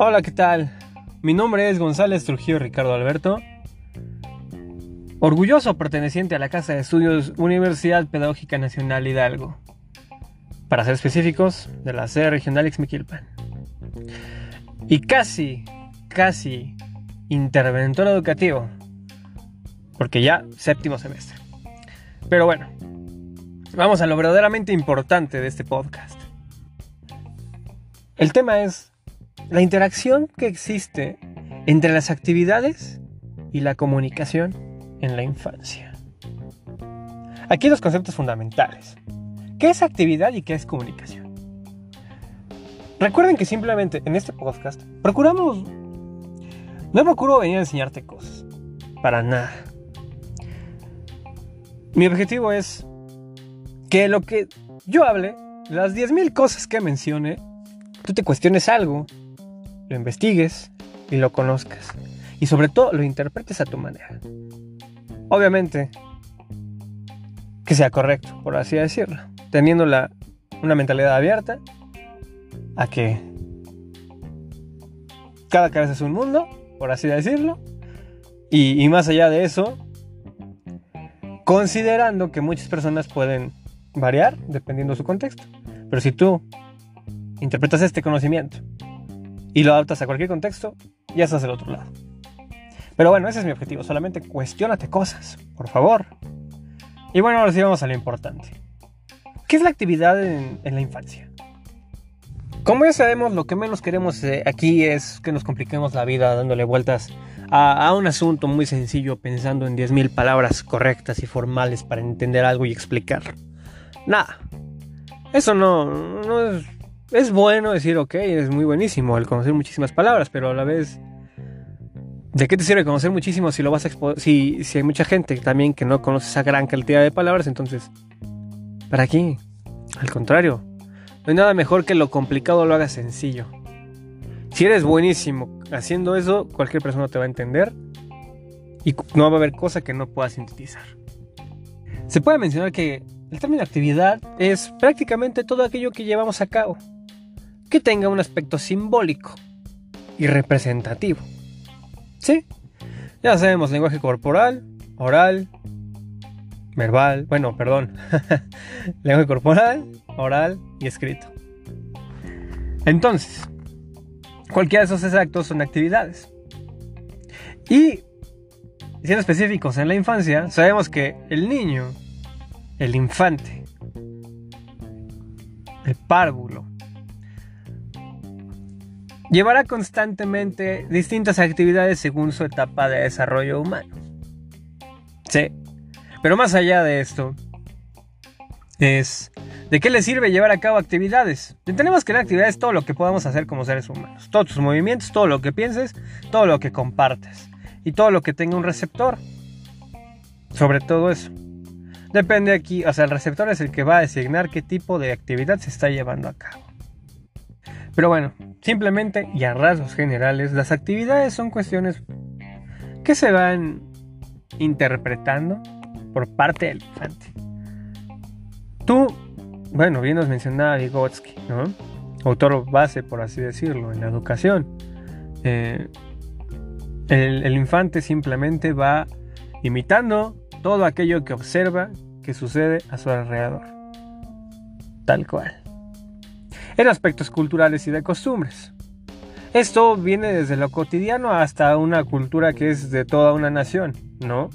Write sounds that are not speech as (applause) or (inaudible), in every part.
Hola, ¿qué tal? Mi nombre es González Trujillo Ricardo Alberto. Orgulloso perteneciente a la Casa de Estudios Universidad Pedagógica Nacional Hidalgo. Para ser específicos, de la sede regional Ixmiquilpan. Y casi, casi interventor educativo. Porque ya séptimo semestre. Pero bueno, vamos a lo verdaderamente importante de este podcast. El tema es la interacción que existe entre las actividades y la comunicación en la infancia. Aquí dos conceptos fundamentales. ¿Qué es actividad y qué es comunicación? Recuerden que simplemente en este podcast procuramos... No procuro venir a enseñarte cosas. Para nada. Mi objetivo es que lo que yo hable, las 10.000 cosas que mencione, tú te cuestiones algo, lo investigues y lo conozcas. Y sobre todo lo interpretes a tu manera. Obviamente, que sea correcto, por así decirlo. Teniendo la, una mentalidad abierta a que cada cabeza es un mundo, por así decirlo. Y, y más allá de eso, considerando que muchas personas pueden variar dependiendo de su contexto. Pero si tú interpretas este conocimiento y lo adaptas a cualquier contexto, ya estás del otro lado. Pero bueno, ese es mi objetivo, solamente cuestionate cosas, por favor. Y bueno, ahora sí vamos a lo importante. ¿Qué es la actividad en, la infancia? Como ya sabemos, lo que menos queremos eh, aquí es que nos compliquemos la vida dándole vueltas a, un asunto muy sencillo, pensando en 10.000 palabras correctas y formales para entender algo y explicar. Nada. Eso no, no es es bueno decir, ok, es muy buenísimo el conocer muchísimas palabras, pero a la vez, ¿de qué te sirve conocer muchísimo si lo vas a si, si hay mucha gente también que no conoce esa gran cantidad de palabras? Entonces, ¿para qué? Al contrario, no hay nada mejor que lo complicado lo hagas sencillo. Si eres buenísimo haciendo eso, cualquier persona te va a entender y no va a haber cosa que no puedas sintetizar. Se puede mencionar que el término actividad es prácticamente todo aquello que llevamos a cabo que tenga un aspecto simbólico y representativo. ¿Sí? Ya sabemos, lenguaje corporal, oral, verbal, bueno, perdón, (laughs) lenguaje corporal, oral y escrito. Entonces, cualquiera de esos actos son actividades. Y, siendo específicos en la infancia, sabemos que el niño, el infante, el párvulo, Llevará constantemente distintas actividades según su etapa de desarrollo humano. Sí. Pero más allá de esto, es ¿de qué le sirve llevar a cabo actividades? Tenemos que la actividad es todo lo que podamos hacer como seres humanos. Todos tus movimientos, todo lo que pienses, todo lo que compartes y todo lo que tenga un receptor. Sobre todo eso. Depende aquí, o sea, el receptor es el que va a designar qué tipo de actividad se está llevando a cabo. Pero bueno, simplemente y a rasgos generales, las actividades son cuestiones que se van interpretando por parte del infante. Tú, bueno, bien nos mencionaba Vygotsky, ¿no? Autor base, por así decirlo, en la educación. Eh, el, el infante simplemente va imitando todo aquello que observa que sucede a su alrededor. Tal cual en aspectos culturales y de costumbres. Esto viene desde lo cotidiano hasta una cultura que es de toda una nación, ¿no?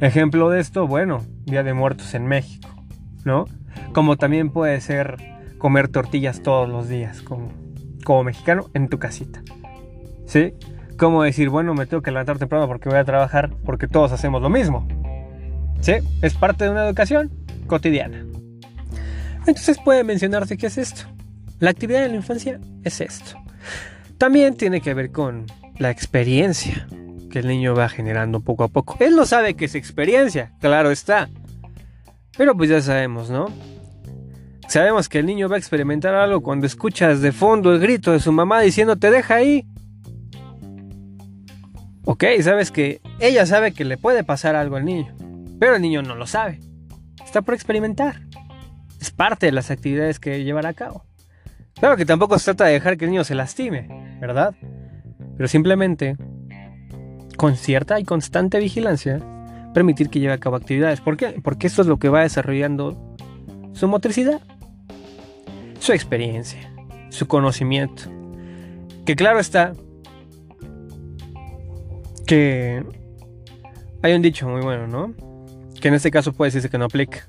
Ejemplo de esto, bueno, Día de Muertos en México, ¿no? Como también puede ser comer tortillas todos los días, como, como mexicano, en tu casita, ¿sí? Como decir, bueno, me tengo que levantar temprano porque voy a trabajar, porque todos hacemos lo mismo, ¿sí? Es parte de una educación cotidiana. Entonces puede mencionarse qué es esto. La actividad de la infancia es esto. También tiene que ver con la experiencia que el niño va generando poco a poco. Él no sabe que es experiencia, claro está. Pero pues ya sabemos, ¿no? Sabemos que el niño va a experimentar algo cuando escuchas de fondo el grito de su mamá diciendo te deja ahí. Ok, sabes que ella sabe que le puede pasar algo al niño, pero el niño no lo sabe. Está por experimentar. Es parte de las actividades que llevará a cabo. Claro que tampoco se trata de dejar que el niño se lastime, ¿verdad? pero simplemente con cierta y constante vigilancia permitir que lleve a cabo actividades. ¿Por qué? Porque esto es lo que va desarrollando su motricidad, su experiencia, su conocimiento. Que claro está que hay un dicho muy bueno, ¿no? Que en este caso puede decirse que no aplica.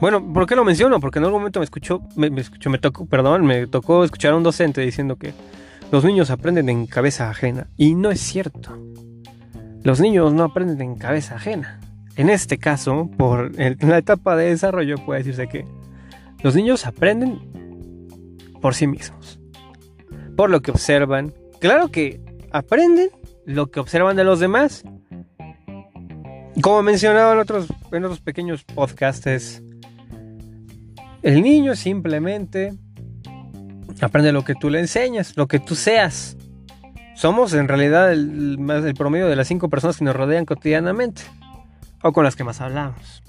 Bueno, ¿por qué lo menciono? Porque en algún momento me escuchó, me, escuchó, me tocó, perdón, me tocó escuchar a un docente diciendo que los niños aprenden en cabeza ajena. Y no es cierto. Los niños no aprenden en cabeza ajena. En este caso, por la etapa de desarrollo, puede decirse que los niños aprenden por sí mismos. Por lo que observan. Claro que aprenden lo que observan de los demás. Como mencionaba en otros, en otros pequeños podcasts, el niño simplemente aprende lo que tú le enseñas, lo que tú seas. Somos en realidad el, promedio de las cinco personas que nos rodean cotidianamente o con las que más hablamos.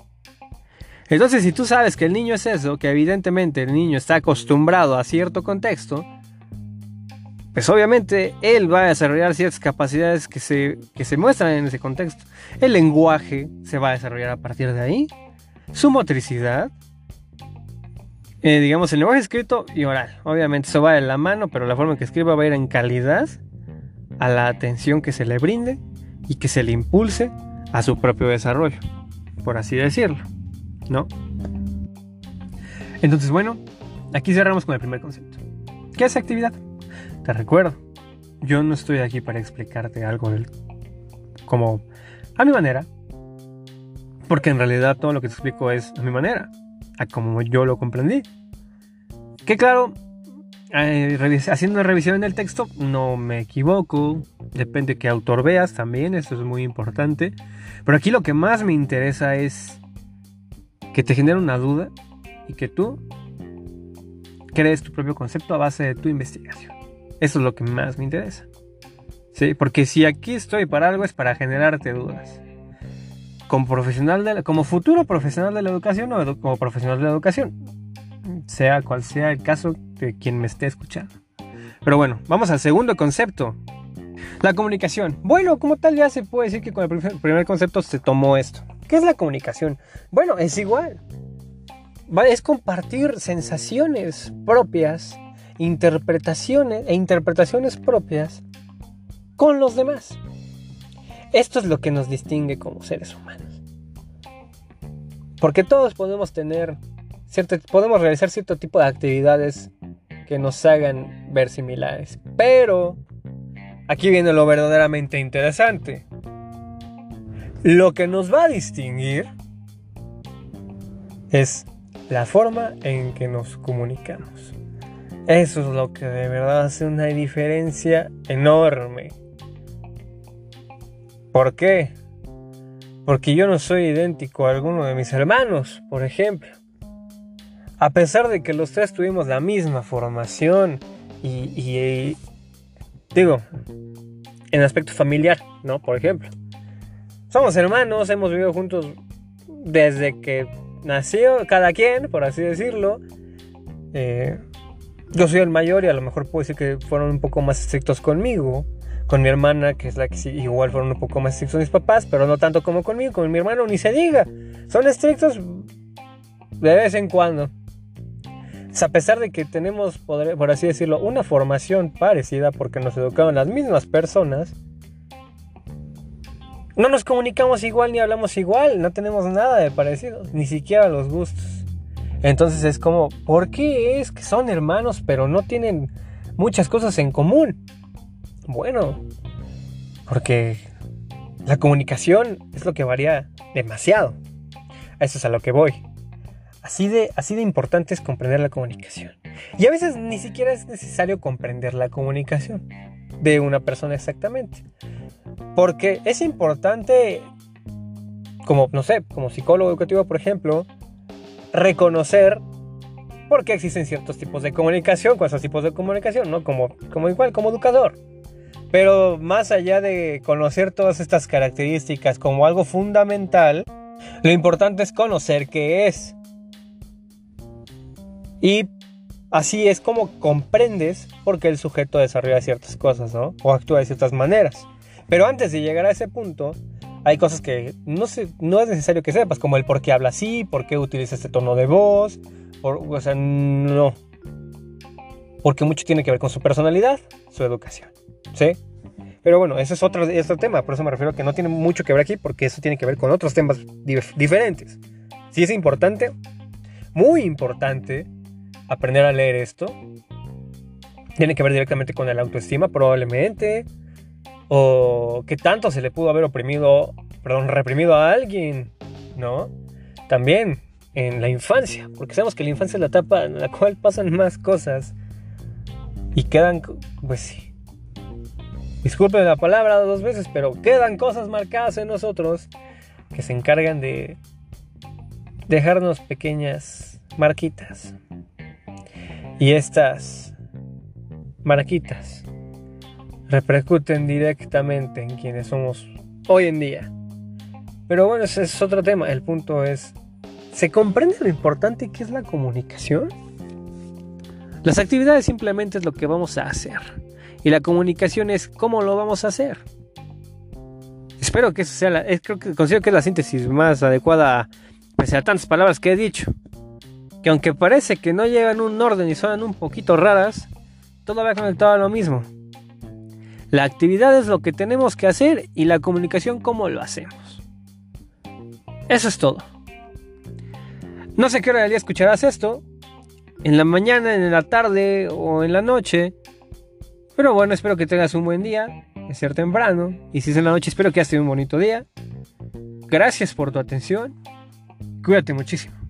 Entonces, si tú sabes que el niño es eso, que evidentemente el niño está acostumbrado a cierto contexto, pues obviamente él va a desarrollar ciertas capacidades que se, que se muestran en ese contexto. El lenguaje se va a desarrollar a partir de ahí, su motricidad, eh, digamos, el lenguaje escrito y oral. Obviamente eso va de la mano, pero la forma en que escriba va a ir en calidad a la atención que se le brinde y que se le impulse a su propio desarrollo, por así decirlo, ¿no? Entonces, bueno, aquí cerramos con el primer concepto. ¿Qué es actividad? Te recuerdo, yo no estoy aquí para explicarte algo como a mi manera, porque en realidad todo lo que te explico es a mi manera como yo lo comprendí. Que claro, eh, haciendo revisión en el texto, no me equivoco, depende de qué autor veas también, eso es muy importante. Pero aquí lo que más me interesa es que te genere una duda y que tú crees tu propio concepto a base de tu investigación. Eso es lo que más me interesa. ¿Sí? Porque si aquí estoy para algo es para generarte dudas como profesional de como futuro profesional de la educación o como profesional de la educación, sea cual sea el caso de quien me esté escuchando. Pero bueno, vamos al segundo concepto. La comunicación. Bueno, como tal ya se puede decir que con el primer concepto se tomó esto. ¿Qué es la comunicación? Bueno, es igual. Es compartir sensaciones propias, interpretaciones e interpretaciones propias con los demás. Esto es lo que nos distingue como seres humanos. Porque todos podemos tener cierto, podemos realizar cierto tipo de actividades que nos hagan ver similares. Pero aquí viene lo verdaderamente interesante. Lo que nos va a distinguir es la forma en que nos comunicamos. Eso es lo que de verdad hace una diferencia enorme. ¿Por qué? Porque yo no soy idéntico a alguno de mis hermanos, por ejemplo. A pesar de que los tres tuvimos la misma formación y, digo, en aspecto familiar, ¿no? Por ejemplo. Somos hermanos, hemos vivido juntos desde que nació cada quien, por así decirlo. Eh, yo soy el mayor y a lo mejor puedo decir que fueron un poco más estrictos conmigo con mi hermana, que es la que sí, igual fueron un poco más estrictos mis papás, pero no tanto como conmigo, con mi hermano ni se diga. Son estrictos de vez en cuando. a pesar de que tenemos, por así decirlo, una formación parecida porque nos educaban las mismas personas, no nos comunicamos igual ni hablamos igual, no tenemos nada de parecido, ni siquiera los gustos. Entonces es como, ¿por qué es que son hermanos pero no tienen muchas cosas en común? Bueno, porque la comunicación es lo que varía demasiado. Eso es a lo que voy. Así de, así de importante es comprender la comunicación. Y a veces ni siquiera es necesario comprender la comunicación de una persona exactamente. Porque es importante, como, no sé, como psicólogo educativo, por ejemplo, reconocer por qué existen ciertos tipos de comunicación, con esos tipos de comunicación, ¿no? Como, como igual, como educador. Pero más allá de conocer todas estas características como algo fundamental, lo importante es conocer qué es. Y así es como comprendes por qué el sujeto desarrolla ciertas cosas, ¿no? O actúa de ciertas maneras. Pero antes de llegar a ese punto, hay cosas que no, es necesario que sepas, como el por qué habla así, por qué utiliza este tono de voz, o sea, no. Porque mucho tiene que ver con su personalidad, su educación, ¿sí? Pero bueno, ese es otro, otro tema, por eso me refiero a que no tiene mucho que ver aquí, porque eso tiene que ver con otros temas diferentes. Sí es importante, muy importante, aprender a leer esto. Tiene que ver directamente con el autoestima, probablemente. O qué tanto se le pudo haber oprimido, perdón, reprimido a alguien, ¿no? También en la infancia, porque sabemos que la infancia es la etapa en la cual pasan más cosas y quedan, pues sí, disculpen la palabra dos veces, pero quedan cosas marcadas en nosotros que se encargan de dejarnos pequeñas marquitas. Y estas marquitas repercuten directamente en quienes somos hoy en día. Pero bueno, ese es otro tema. El punto es, ¿se comprende lo importante que es la comunicación? Las actividades simplemente es lo que vamos a hacer. Y la comunicación es cómo lo vamos a hacer. Espero que esa sea la... creo que considero que es la síntesis más adecuada pese a tantas palabras que he dicho. Que aunque parece que no llevan un orden y suenan un poquito raras, todo va conectado a lo mismo. La actividad es lo que tenemos que hacer y la comunicación cómo lo hacemos. Eso es todo. No sé qué hora del día escucharás esto. En la mañana, en la tarde o en la noche. Pero bueno, espero que tengas un buen día. Es ser temprano. Y si es en la noche, espero que hayas tenido un bonito día. Gracias por tu atención. Cuídate muchísimo.